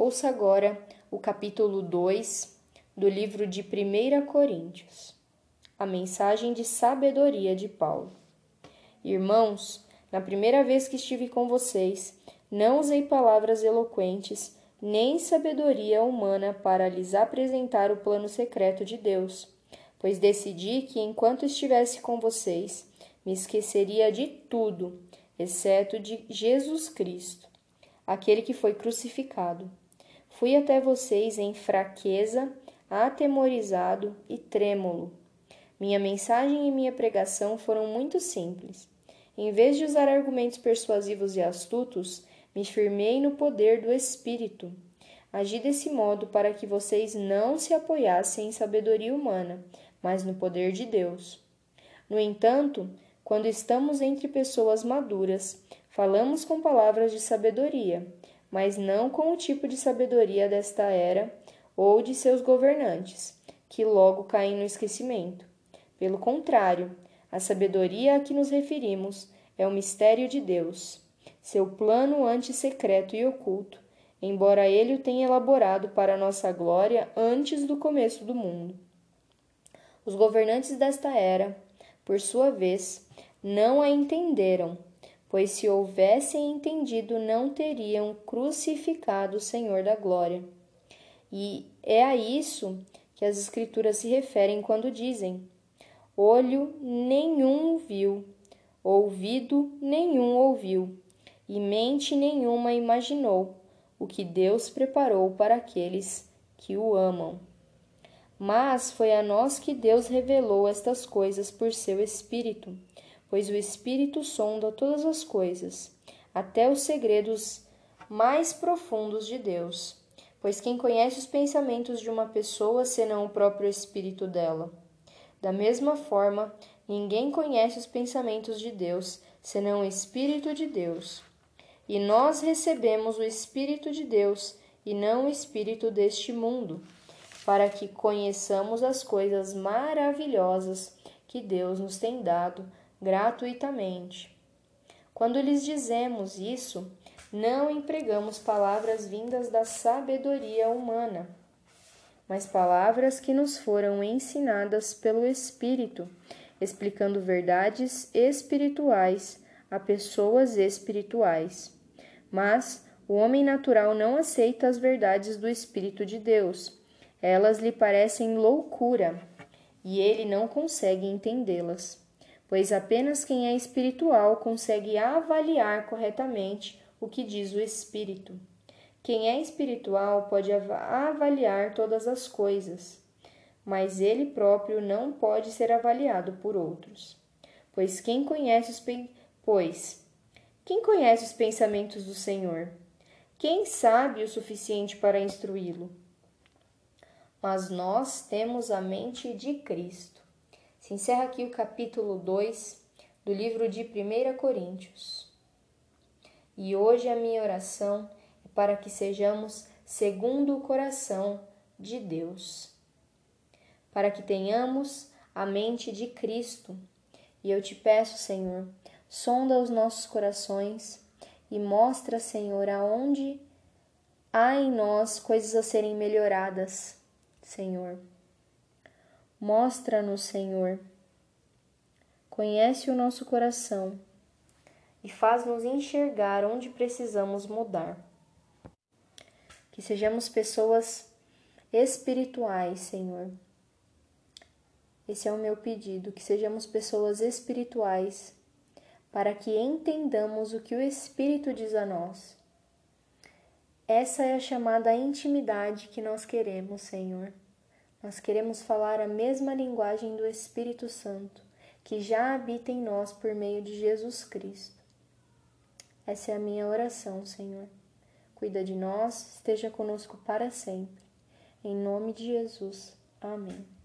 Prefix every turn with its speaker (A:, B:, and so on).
A: Ouça agora o capítulo 2 do livro de 1 Coríntios. A mensagem de sabedoria de Paulo. Irmãos, na primeira vez que estive com vocês, não usei palavras eloquentes nem sabedoria humana para lhes apresentar o plano secreto de Deus, pois decidi que enquanto estivesse com vocês, me esqueceria de tudo, exceto de Jesus Cristo, aquele que foi crucificado. Fui até vocês em fraqueza, atemorizado e trêmulo. Minha mensagem e minha pregação foram muito simples. Em vez de usar argumentos persuasivos e astutos, me firmei no poder do Espírito. Agi desse modo para que vocês não se apoiassem em sabedoria humana, mas no poder de Deus. No entanto, quando estamos entre pessoas maduras, falamos com palavras de sabedoria, mas não com o tipo de sabedoria desta era ou de seus governantes, que logo caem no esquecimento. Pelo contrário, a sabedoria a que nos referimos é o mistério de Deus, seu plano antissecreto e oculto, embora ele o tenha elaborado para nossa glória antes do começo do mundo. Os governantes desta era, por sua vez, não a entenderam pois se houvessem entendido, não teriam crucificado o Senhor da glória. E é a isso que as Escrituras se referem quando dizem: olho nenhum viu, ouvido nenhum ouviu, e mente nenhuma imaginou o que Deus preparou para aqueles que o amam. Mas foi a nós que Deus revelou estas coisas por seu Espírito pois o Espírito sonda todas as coisas, até os segredos mais profundos de Deus. Pois quem conhece os pensamentos de uma pessoa senão o próprio espírito dela? Da mesma forma, ninguém conhece os pensamentos de Deus senão o Espírito de Deus. E nós recebemos o Espírito de Deus e não o Espírito deste mundo, para que conheçamos as coisas maravilhosas que Deus nos tem dado gratuitamente. Quando lhes dizemos isso, não empregamos palavras vindas da sabedoria humana, mas palavras que nos foram ensinadas pelo Espírito, explicando verdades espirituais a pessoas espirituais. Mas o homem natural não aceita as verdades do Espírito de Deus. Elas lhe parecem loucura e ele não consegue entendê-las pois apenas quem é espiritual consegue avaliar corretamente o que diz o Espírito. Quem é espiritual pode avaliar todas as coisas, mas ele próprio não pode ser avaliado por outros. Pois quem conhece os pois quem conhece os pensamentos do Senhor? Quem sabe o suficiente para instruí-lo? Mas nós temos a mente de Cristo. Se encerra aqui o capítulo 2 do livro de 1 Coríntios. E hoje a minha oração é para que sejamos segundo o coração de Deus, para que tenhamos a mente de Cristo. E eu te peço, Senhor, sonda os nossos corações e mostra, Senhor, aonde há em nós coisas a serem melhoradas, Senhor. Mostra-nos, Senhor. Conhece o nosso coração e faz-nos enxergar onde precisamos mudar. Que sejamos pessoas espirituais, Senhor. Esse é o meu pedido, que sejamos pessoas espirituais, para que entendamos o que o Espírito diz a nós. Essa é a chamada intimidade que nós queremos, Senhor. Nós queremos falar a mesma linguagem do Espírito Santo, que já habita em nós por meio de Jesus Cristo. Essa é a minha oração, Senhor. Cuida de nós, esteja conosco para sempre. Em nome de Jesus. Amém.